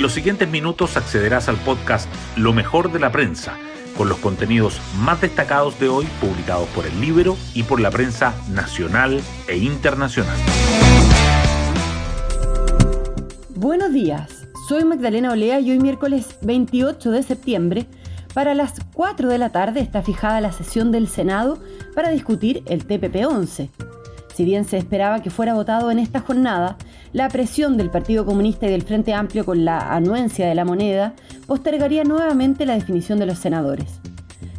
En los siguientes minutos accederás al podcast Lo mejor de la prensa, con los contenidos más destacados de hoy publicados por el libro y por la prensa nacional e internacional. Buenos días, soy Magdalena Olea y hoy miércoles 28 de septiembre, para las 4 de la tarde está fijada la sesión del Senado para discutir el TPP-11 si bien se esperaba que fuera votado en esta jornada, la presión del Partido Comunista y del Frente Amplio con la anuencia de la moneda postergaría nuevamente la definición de los senadores.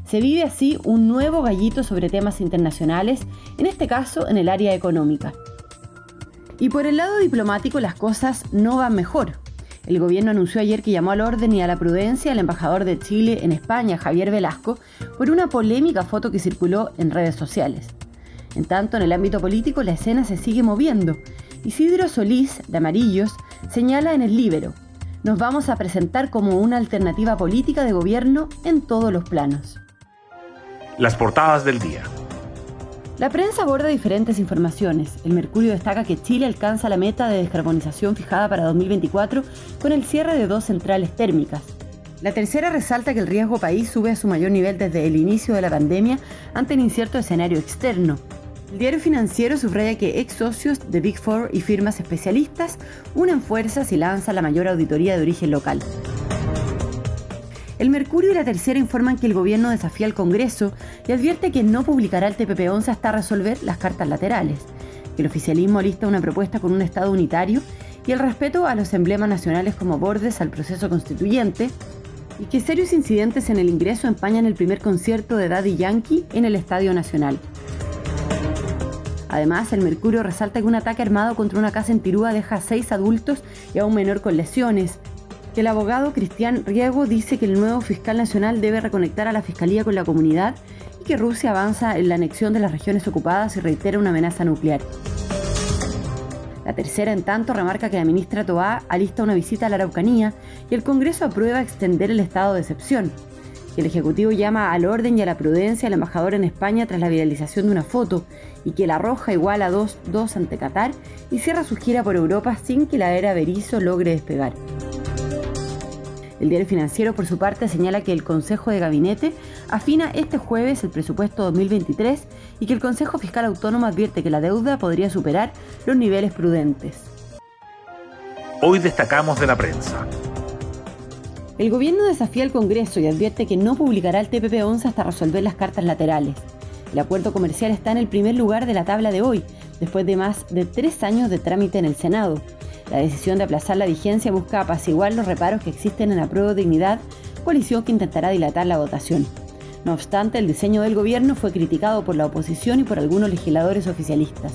Se vive así un nuevo gallito sobre temas internacionales, en este caso en el área económica. Y por el lado diplomático las cosas no van mejor. El gobierno anunció ayer que llamó al orden y a la prudencia al embajador de Chile en España, Javier Velasco, por una polémica foto que circuló en redes sociales. En tanto, en el ámbito político la escena se sigue moviendo. Isidro Solís, de Amarillos, señala en el Libero, nos vamos a presentar como una alternativa política de gobierno en todos los planos. Las portadas del día. La prensa aborda diferentes informaciones. El Mercurio destaca que Chile alcanza la meta de descarbonización fijada para 2024 con el cierre de dos centrales térmicas. La tercera resalta que el riesgo país sube a su mayor nivel desde el inicio de la pandemia ante el incierto escenario externo. El diario financiero subraya que ex socios de Big Four y firmas especialistas unen fuerzas y lanzan la mayor auditoría de origen local. El Mercurio y la Tercera informan que el gobierno desafía al Congreso y advierte que no publicará el TPP-11 hasta resolver las cartas laterales, que el oficialismo lista una propuesta con un Estado unitario y el respeto a los emblemas nacionales como bordes al proceso constituyente, y que serios incidentes en el ingreso empañan el primer concierto de Daddy Yankee en el Estadio Nacional. Además, el Mercurio resalta que un ataque armado contra una casa en Tirúa deja a seis adultos y a un menor con lesiones. El abogado Cristian Riego dice que el nuevo fiscal nacional debe reconectar a la fiscalía con la comunidad y que Rusia avanza en la anexión de las regiones ocupadas y reitera una amenaza nuclear. La tercera, en tanto, remarca que la ministra Toá alista una visita a la Araucanía y el Congreso aprueba extender el estado de excepción que el Ejecutivo llama al orden y a la prudencia al embajador en España tras la viralización de una foto y que la arroja igual a 2-2 ante Qatar y cierra su gira por Europa sin que la era Berizo logre despegar. El diario financiero, por su parte, señala que el Consejo de Gabinete afina este jueves el presupuesto 2023 y que el Consejo Fiscal Autónomo advierte que la deuda podría superar los niveles prudentes. Hoy destacamos de la prensa. El gobierno desafía al Congreso y advierte que no publicará el TPP-11 hasta resolver las cartas laterales. El acuerdo comercial está en el primer lugar de la tabla de hoy, después de más de tres años de trámite en el Senado. La decisión de aplazar la vigencia busca apaciguar los reparos que existen en la prueba de dignidad, coalición que intentará dilatar la votación. No obstante, el diseño del gobierno fue criticado por la oposición y por algunos legisladores oficialistas.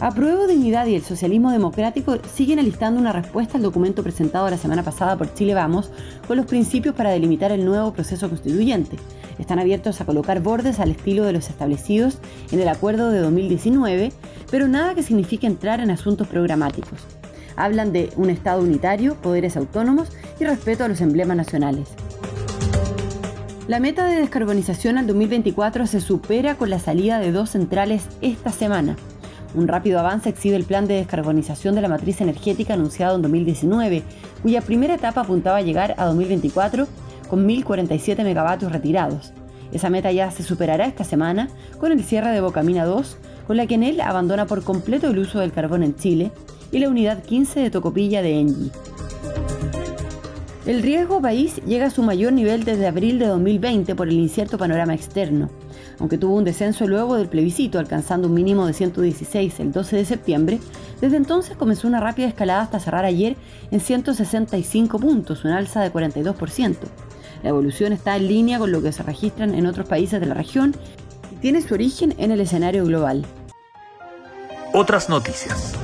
Apruebo Dignidad y el socialismo democrático siguen alistando una respuesta al documento presentado la semana pasada por Chile Vamos con los principios para delimitar el nuevo proceso constituyente. Están abiertos a colocar bordes al estilo de los establecidos en el acuerdo de 2019, pero nada que signifique entrar en asuntos programáticos. Hablan de un Estado unitario, poderes autónomos y respeto a los emblemas nacionales. La meta de descarbonización al 2024 se supera con la salida de dos centrales esta semana. Un rápido avance exhibe el plan de descarbonización de la matriz energética anunciado en 2019, cuya primera etapa apuntaba a llegar a 2024 con 1.047 megavatios retirados. Esa meta ya se superará esta semana con el cierre de Bocamina 2, con la que en él abandona por completo el uso del carbón en Chile, y la unidad 15 de Tocopilla de Engie. El riesgo país llega a su mayor nivel desde abril de 2020 por el incierto panorama externo aunque tuvo un descenso luego del plebiscito, alcanzando un mínimo de 116 el 12 de septiembre, desde entonces comenzó una rápida escalada hasta cerrar ayer en 165 puntos, una alza de 42%. La evolución está en línea con lo que se registran en otros países de la región y tiene su origen en el escenario global. Otras noticias.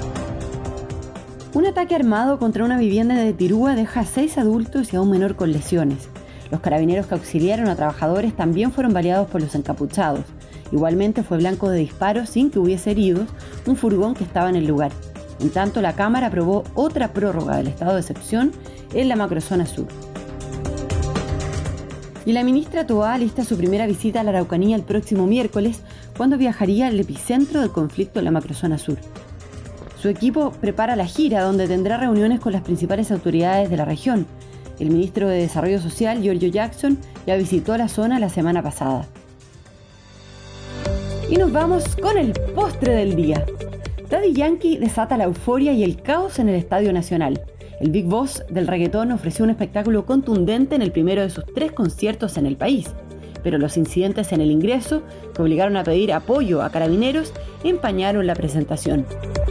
Un ataque armado contra una vivienda de Tirúa deja a seis adultos y a un menor con lesiones. Los carabineros que auxiliaron a trabajadores también fueron baleados por los encapuchados. Igualmente fue blanco de disparos sin que hubiese heridos un furgón que estaba en el lugar. En tanto, la Cámara aprobó otra prórroga del estado de excepción en la macrozona sur. Y la ministra Toa lista su primera visita a la Araucanía el próximo miércoles, cuando viajaría al epicentro del conflicto en la macrozona sur. Su equipo prepara la gira donde tendrá reuniones con las principales autoridades de la región. El ministro de Desarrollo Social, Giorgio Jackson, ya visitó la zona la semana pasada. Y nos vamos con el postre del día. Daddy Yankee desata la euforia y el caos en el Estadio Nacional. El Big Boss del reggaetón ofreció un espectáculo contundente en el primero de sus tres conciertos en el país, pero los incidentes en el ingreso, que obligaron a pedir apoyo a carabineros, empañaron la presentación.